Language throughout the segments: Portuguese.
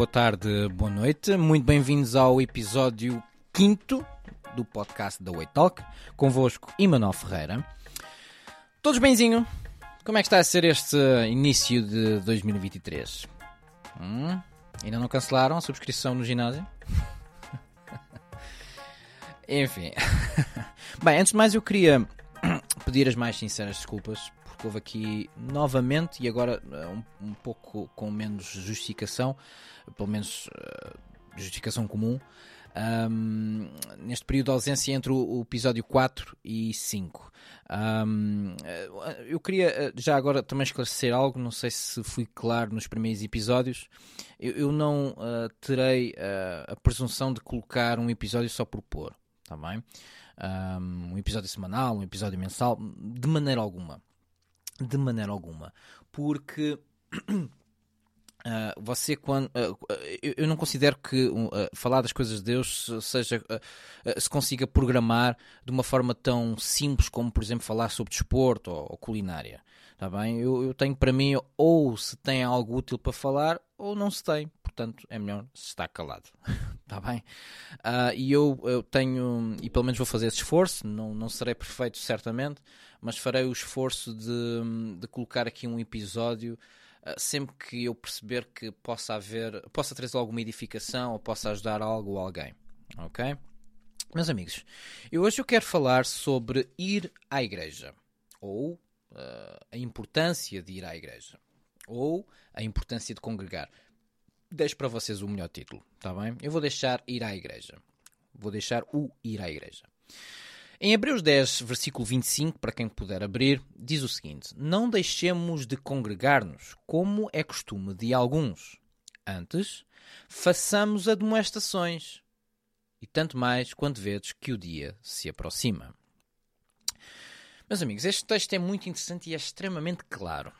boa tarde, boa noite. Muito bem-vindos ao episódio 5 do podcast da Way Talk. Convosco, Emanuel Ferreira. Todos benzinho? Como é que está a ser este início de 2023? Hum? Ainda não cancelaram a subscrição no ginásio? Enfim. Bem, antes de mais eu queria pedir as mais sinceras desculpas porque houve aqui novamente e agora eh, um, um pouco com menos justificação, pelo menos uh, justificação comum, um, neste período de ausência entre o, o episódio 4 e 5. Um, eu queria eh, já agora também esclarecer algo, não sei se fui claro nos primeiros episódios. Eu, eu não uh, terei uh, a presunção de colocar um episódio só por pôr, tá bem? Um episódio semanal, um episódio mensal, de maneira alguma de maneira alguma. Porque uh, você, quando. Uh, eu, não considero que uh, falar das coisas de Deus seja. se consiga programar de uma forma tão simples como, por exemplo, falar sobre desporto ou, ou culinária. Está bem? Eu, eu, tenho para mim, ou se tem algo útil para falar, ou não se tem. Portanto, é melhor se estar calado. Está bem? e eu, eu tenho. E pelo menos vou fazer esse esforço. Não, não serei perfeito, certamente mas farei o esforço de, de colocar aqui um episódio uh, sempre que eu perceber que possa haver, possa trazer alguma edificação ou possa ajudar algo ou alguém. Ok? Meus amigos, eu hoje eu quero falar sobre ir à igreja ou uh, a importância de ir à igreja ou a importância de congregar. Deixo para vocês o melhor título, está bem? Eu vou deixar ir à igreja. Vou deixar o ir à igreja. Em Hebreus 10, versículo 25, para quem puder abrir, diz o seguinte: Não deixemos de congregar-nos, como é costume de alguns. Antes, façamos admoestações, e tanto mais quando vedes que o dia se aproxima. Meus amigos, este texto é muito interessante e é extremamente claro.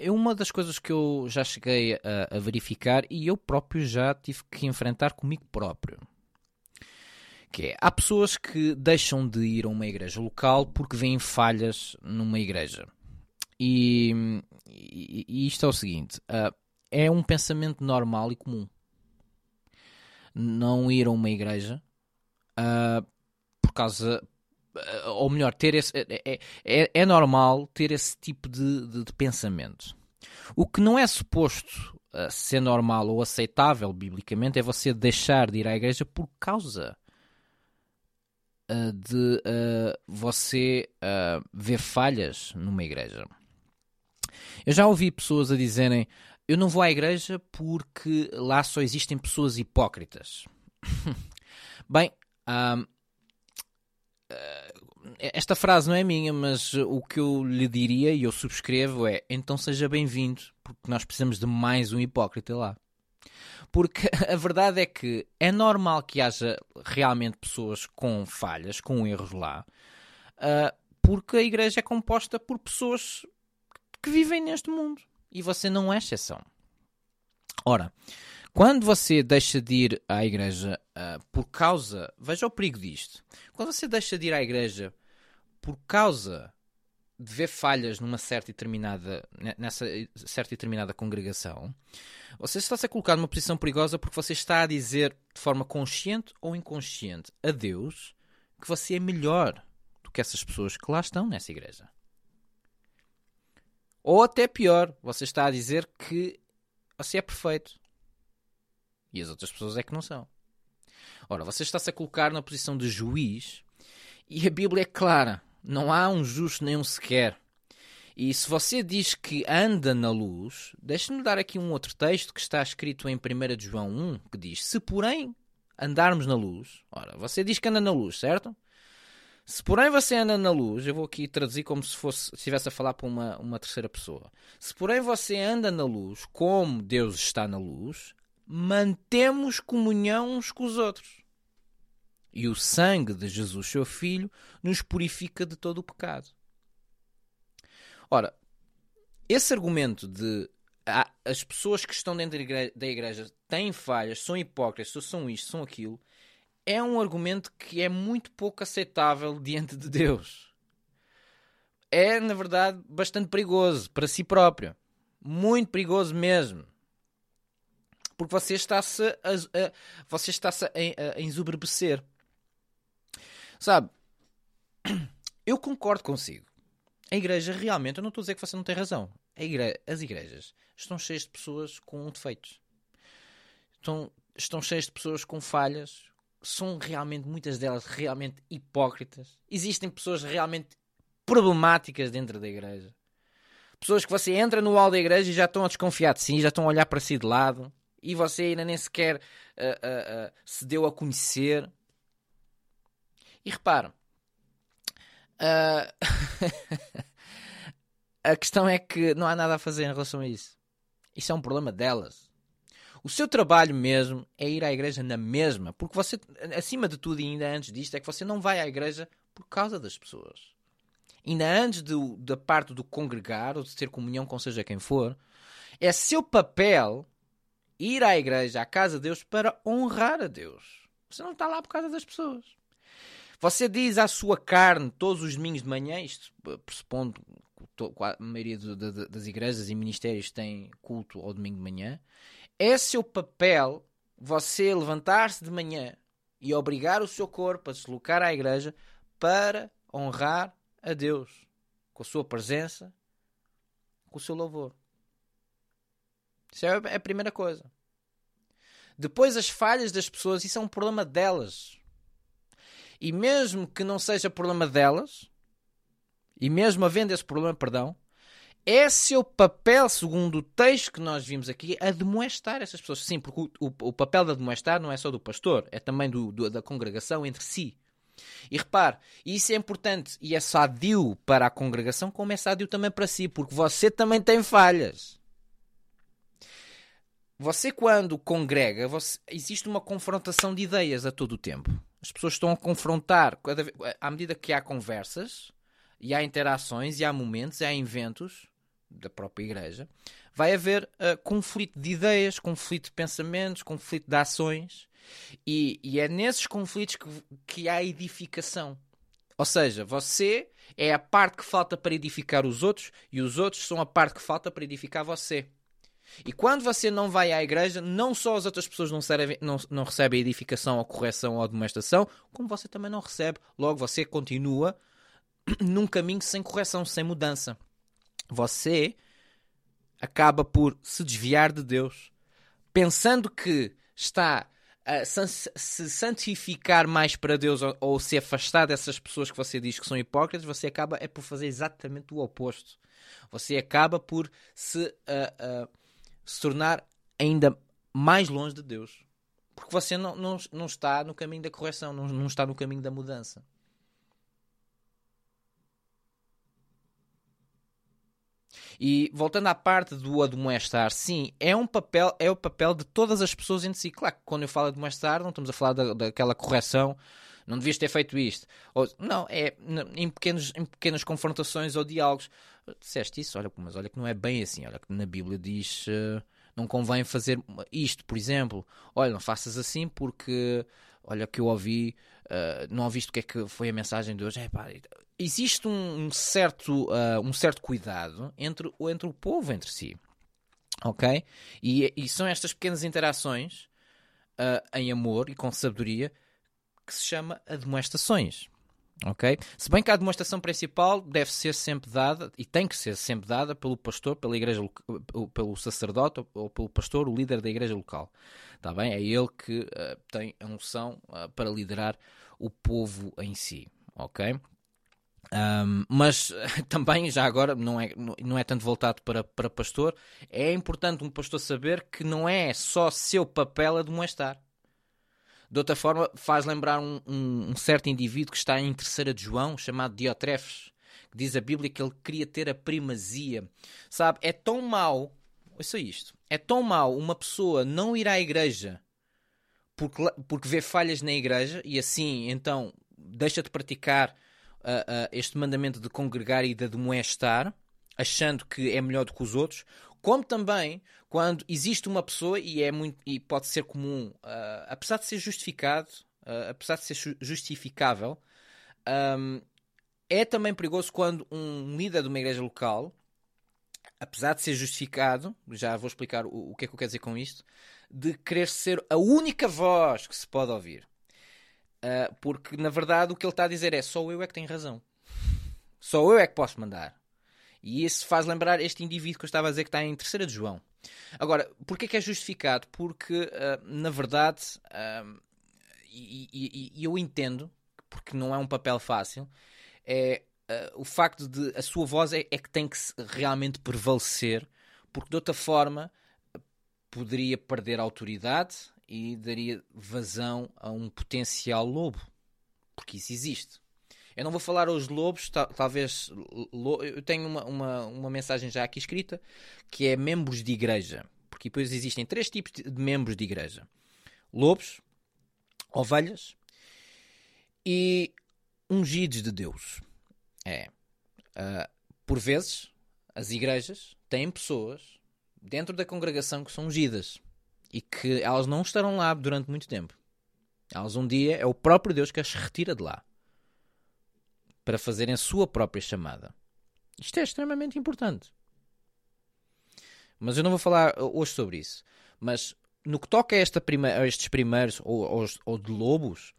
É uma das coisas que eu já cheguei a, a verificar e eu próprio já tive que enfrentar comigo próprio. Que é, há pessoas que deixam de ir a uma igreja local porque veem falhas numa igreja. E, e, e isto é o seguinte: uh, é um pensamento normal e comum. Não ir a uma igreja uh, por causa. Uh, ou melhor, ter esse, é, é, é normal ter esse tipo de, de, de pensamento. O que não é suposto ser normal ou aceitável biblicamente é você deixar de ir à igreja por causa uh, de uh, você uh, ver falhas numa igreja. Eu já ouvi pessoas a dizerem: Eu não vou à igreja porque lá só existem pessoas hipócritas. Bem, esta frase não é minha, mas o que eu lhe diria e eu subscrevo é: então seja bem-vindo, porque nós precisamos de mais um hipócrita lá. Porque a verdade é que é normal que haja realmente pessoas com falhas, com erros lá, uh, porque a igreja é composta por pessoas que vivem neste mundo e você não é exceção. Ora, quando você deixa de ir à igreja uh, por causa. Veja o perigo disto. Quando você deixa de ir à igreja por causa de ver falhas numa certa determinada, nessa certa determinada congregação, você está-se a colocar numa posição perigosa porque você está a dizer de forma consciente ou inconsciente a Deus que você é melhor do que essas pessoas que lá estão nessa igreja. Ou até pior, você está a dizer que você é perfeito e as outras pessoas é que não são. Ora, você está-se a colocar na posição de juiz e a Bíblia é clara não há um justo nem um sequer. E se você diz que anda na luz, deixe-me dar aqui um outro texto que está escrito em 1 João 1, que diz: Se porém andarmos na luz, ora, você diz que anda na luz, certo? Se porém você anda na luz, eu vou aqui traduzir como se fosse se estivesse a falar para uma, uma terceira pessoa. Se porém você anda na luz, como Deus está na luz, mantemos comunhão uns com os outros. E o sangue de Jesus, seu Filho, nos purifica de todo o pecado. Ora, esse argumento de ah, as pessoas que estão dentro da igreja, têm falhas, são hipócritas, são isto, são aquilo, é um argumento que é muito pouco aceitável diante de Deus. É, na verdade, bastante perigoso para si próprio. Muito perigoso mesmo. Porque você está-se a, a, você está-se a, a, a ensoberbecer. Sabe, eu concordo consigo. A igreja realmente, eu não estou a dizer que você não tem razão. Igre... As igrejas estão cheias de pessoas com defeitos. Estão, estão cheias de pessoas com falhas. São realmente, muitas delas, realmente hipócritas. Existem pessoas realmente problemáticas dentro da igreja. Pessoas que você entra no hall da igreja e já estão a desconfiar de si, já estão a olhar para si de lado e você ainda nem sequer uh, uh, uh, se deu a conhecer. E repare, a questão é que não há nada a fazer em relação a isso. Isso é um problema delas. O seu trabalho mesmo é ir à igreja na mesma, porque você, acima de tudo e ainda antes disto, é que você não vai à igreja por causa das pessoas ainda antes do, da parte do congregar ou de ter comunhão com seja quem for, é seu papel ir à igreja, à casa de Deus, para honrar a Deus. Você não está lá por causa das pessoas. Você diz à sua carne todos os domingos de manhã, isto pressupondo que a maioria das igrejas e ministérios têm culto ao domingo de manhã, é seu papel você levantar-se de manhã e obrigar o seu corpo a deslocar à igreja para honrar a Deus com a sua presença, com o seu louvor. Isso é a primeira coisa. Depois, as falhas das pessoas, isso é um problema delas. E mesmo que não seja problema delas, e mesmo havendo esse problema, perdão, é seu papel, segundo o texto que nós vimos aqui, admoestar essas pessoas. Sim, porque o, o, o papel de admoestar não é só do pastor, é também do, do, da congregação entre si. E repare, isso é importante e é sadio para a congregação, como é sadio também para si, porque você também tem falhas. Você, quando congrega, você, existe uma confrontação de ideias a todo o tempo. As pessoas estão a confrontar, à medida que há conversas, e há interações, e há momentos, e há eventos da própria igreja, vai haver uh, conflito de ideias, conflito de pensamentos, conflito de ações. E, e é nesses conflitos que, que há edificação. Ou seja, você é a parte que falta para edificar os outros e os outros são a parte que falta para edificar você. E quando você não vai à igreja, não só as outras pessoas não, servem, não, não recebem edificação ou correção ou demonstração, como você também não recebe. Logo, você continua num caminho sem correção, sem mudança. Você acaba por se desviar de Deus, pensando que está se santificar mais para Deus ou, ou, se afastar dessas pessoas que você diz que são hipócritas, você acaba é por fazer exatamente o oposto. Você acaba por se, uh, uh, se tornar ainda mais longe de Deus. Porque você não, não, não está no caminho da correção, não, não está no caminho da mudança. E voltando à parte do admoestar, sim, é um papel, é o papel de todas as pessoas entre si. Claro que quando eu falo admoestar, não estamos a falar da, daquela correção, não devias ter feito isto. Ou, não, é em, pequenos, em pequenas confrontações ou diálogos. Disseste isso, olha, mas olha que não é bem assim. Olha que na Bíblia diz. Uh, não convém fazer isto, por exemplo. Olha, não faças assim porque, olha, que eu ouvi, uh, não ouviste o que é que foi a mensagem de hoje. É, pá, existe um, um certo, uh, um certo cuidado entre, entre o povo entre si. Ok? E, e são estas pequenas interações em amor e com sabedoria que se chama admoestações. Ok? Se bem que a demonstração principal deve ser sempre dada e tem que ser sempre dada pelo pastor, pela igreja, pelo sacerdote ou pelo pastor, o líder da igreja local. Está bem? É ele que uh, tem a unção uh, para liderar o povo em si. Ok? Um, mas também, já agora, não é, não é tanto voltado para, para pastor, é importante um pastor saber que não é só seu papel a demonstrar. De outra forma, faz lembrar um, um, um certo indivíduo que está em terceira de João, chamado Diotrefes, que diz a Bíblia que ele queria ter a primazia. Sabe, é tão mau, ouça isto, é tão mau uma pessoa não ir à igreja porque, porque vê falhas na igreja e assim, então, deixa de praticar uh, uh, este mandamento de congregar e de admoestar, achando que é melhor do que os outros, como também quando existe uma pessoa e é muito e pode ser comum, uh, apesar de ser justificado, apesar de ser justificável, um, é também perigoso quando um líder de uma igreja local, apesar de ser justificado, já vou explicar o, o que é que eu quero dizer com isto, de querer ser a única voz que se pode ouvir. Uh, porque, na verdade, o que ele está a dizer é só eu é que tenho razão. Só eu é que posso mandar. E isso faz lembrar este indivíduo que eu estava a dizer que está em terceira de João. Agora, porquê que é justificado? Porque, uh, na verdade, uh, e, e, e, eu entendo, porque não é um papel fácil, é uh, o facto de a sua voz é, é, que tem que realmente prevalecer, porque de outra forma poderia perder autoridade e daria vazão a um potencial lobo, porque isso existe. Eu não vou falar aos lobos, talvez. Eu tenho uma, uma, uma mensagem já aqui escrita que é membros de igreja. Porque depois existem três tipos de membros de igreja: lobos, ovelhas e ungidos de Deus. É. Uh, por vezes, as igrejas têm pessoas dentro da congregação que são ungidas e que elas não estarão lá durante muito tempo. Elas um dia é o próprio Deus que as retira de lá para fazerem a sua própria chamada. Isto é extremamente importante. Mas eu não vou falar hoje sobre isso. Mas no que toca a, prima, a estes primeiros, ou, ou, ou de lobos,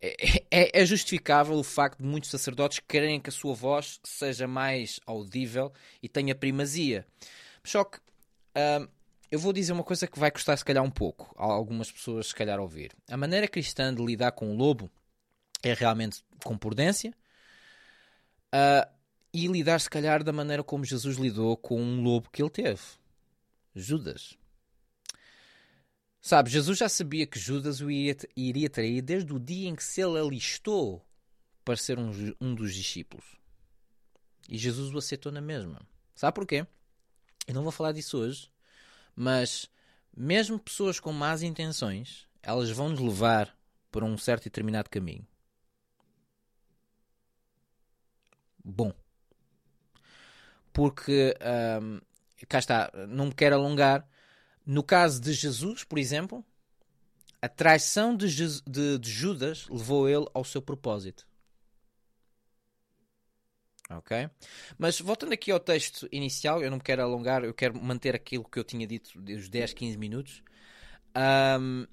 é, é, é, justificável o facto de muitos sacerdotes quererem que a sua voz seja mais audível e tenha primazia. Só que eu vou dizer uma coisa que vai custar se calhar um pouco a algumas pessoas se calhar ouvir. A maneira cristã de lidar com o lobo é realmente com prudência uh, e lidar se calhar da maneira como Jesus lidou com um lobo que ele teve. Judas. Sabe, Jesus já sabia que Judas o iria, iria trair desde o dia em que se ele alistou para ser um, um dos discípulos. E Jesus o aceitou na mesma. Sabe porquê? Eu não vou falar disso hoje, mas mesmo pessoas com más intenções, elas vão nos levar para um certo e determinado caminho. Bom. Porque, hum, cá está, não me quero alongar, no caso de Jesus, por exemplo, a traição de, de, de Judas levou ele ao seu propósito. Ok? Mas voltando aqui ao texto inicial, eu não me quero alongar, eu quero manter aquilo que eu tinha dito dos 10, 15 minutos. Um,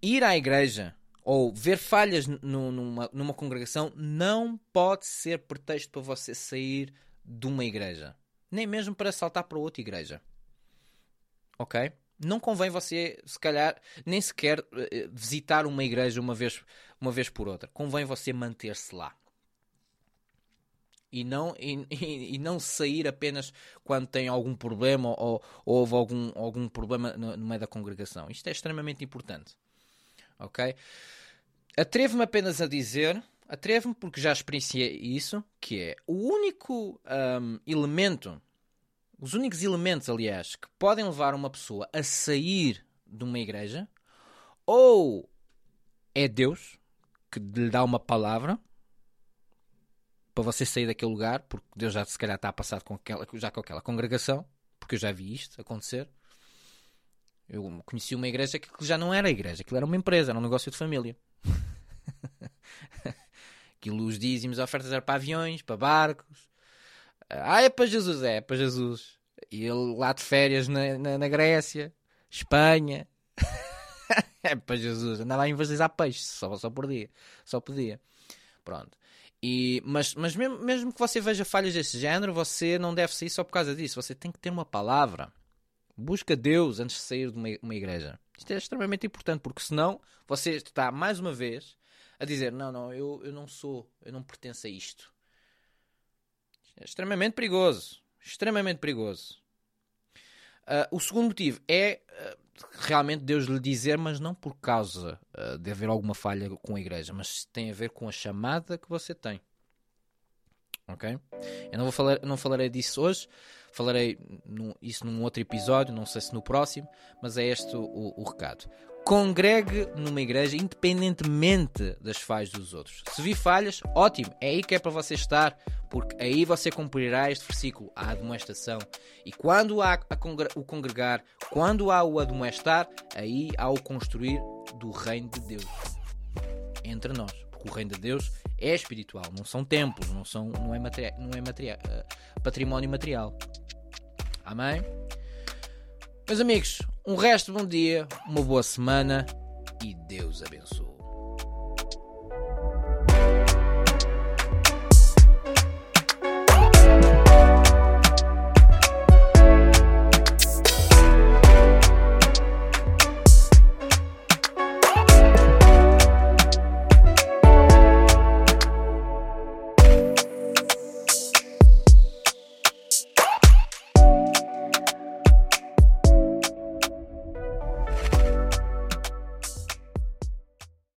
ir à igreja ou ver falhas numa, numa congregação não pode ser pretexto para você sair de uma igreja, nem mesmo para saltar para outra igreja ok? Não convém você, se calhar, nem sequer eh, visitar uma igreja uma vez, uma vez por outra. Convém você manter-se lá. E não, e, e, não sair apenas quando tem algum problema ou, ou houve algum, algum problema no, no meio da congregação. Isto é extremamente importante. Ok? Atrevo-me apenas a dizer, atrevo-me porque já experienciei isso, que é o único um, elemento os únicos elementos, aliás, que podem levar uma pessoa a sair de uma igreja, ou é Deus que lhe dá uma palavra para você sair daquele lugar, porque Deus já se calhar está a passar com aquela, já com aquela congregação, porque eu já vi isto acontecer. Eu conheci uma igreja que já não era igreja, aquilo era uma empresa, era um negócio de família. aquilo, os dízimos, ofertas eram para aviões, para barcos, ah, é para Jesus, é, é para Jesus. E ele lá de férias na, na, na Grécia, Espanha. é para Jesus. Andava a evangelizar peixe, só, só por dia. Só podia. Pronto. E, mas mas mesmo, mesmo que você veja falhas desse género, você não deve sair só por causa disso. Você tem que ter uma palavra. Busca Deus antes de sair de uma, uma igreja. Isto é extremamente importante, porque senão você está mais uma vez a dizer: Não, não, eu, eu não sou, eu não pertenço a isto. É extremamente perigoso. Extremamente perigoso. Uh, o segundo motivo é uh, realmente Deus lhe dizer, mas não por causa uh, de haver alguma falha com a igreja, mas tem a ver com a chamada que você tem. Ok? Eu não, vou falar, não falarei disso hoje, falarei no, isso num outro episódio, não sei se no próximo, mas é este o, o recado congregue numa igreja independentemente das falhas dos outros. Se vi falhas, ótimo, é aí que é para você estar, porque aí você cumprirá este versículo, a admoestação. E quando há o congregar, quando há o admoestar, aí há o construir do reino de Deus entre nós. Porque o reino de Deus é espiritual, não são templos, não, são, não é, materia, não é materia, uh, património material. Amém? Meus amigos, um resto de bom dia, uma boa semana e Deus abençoe.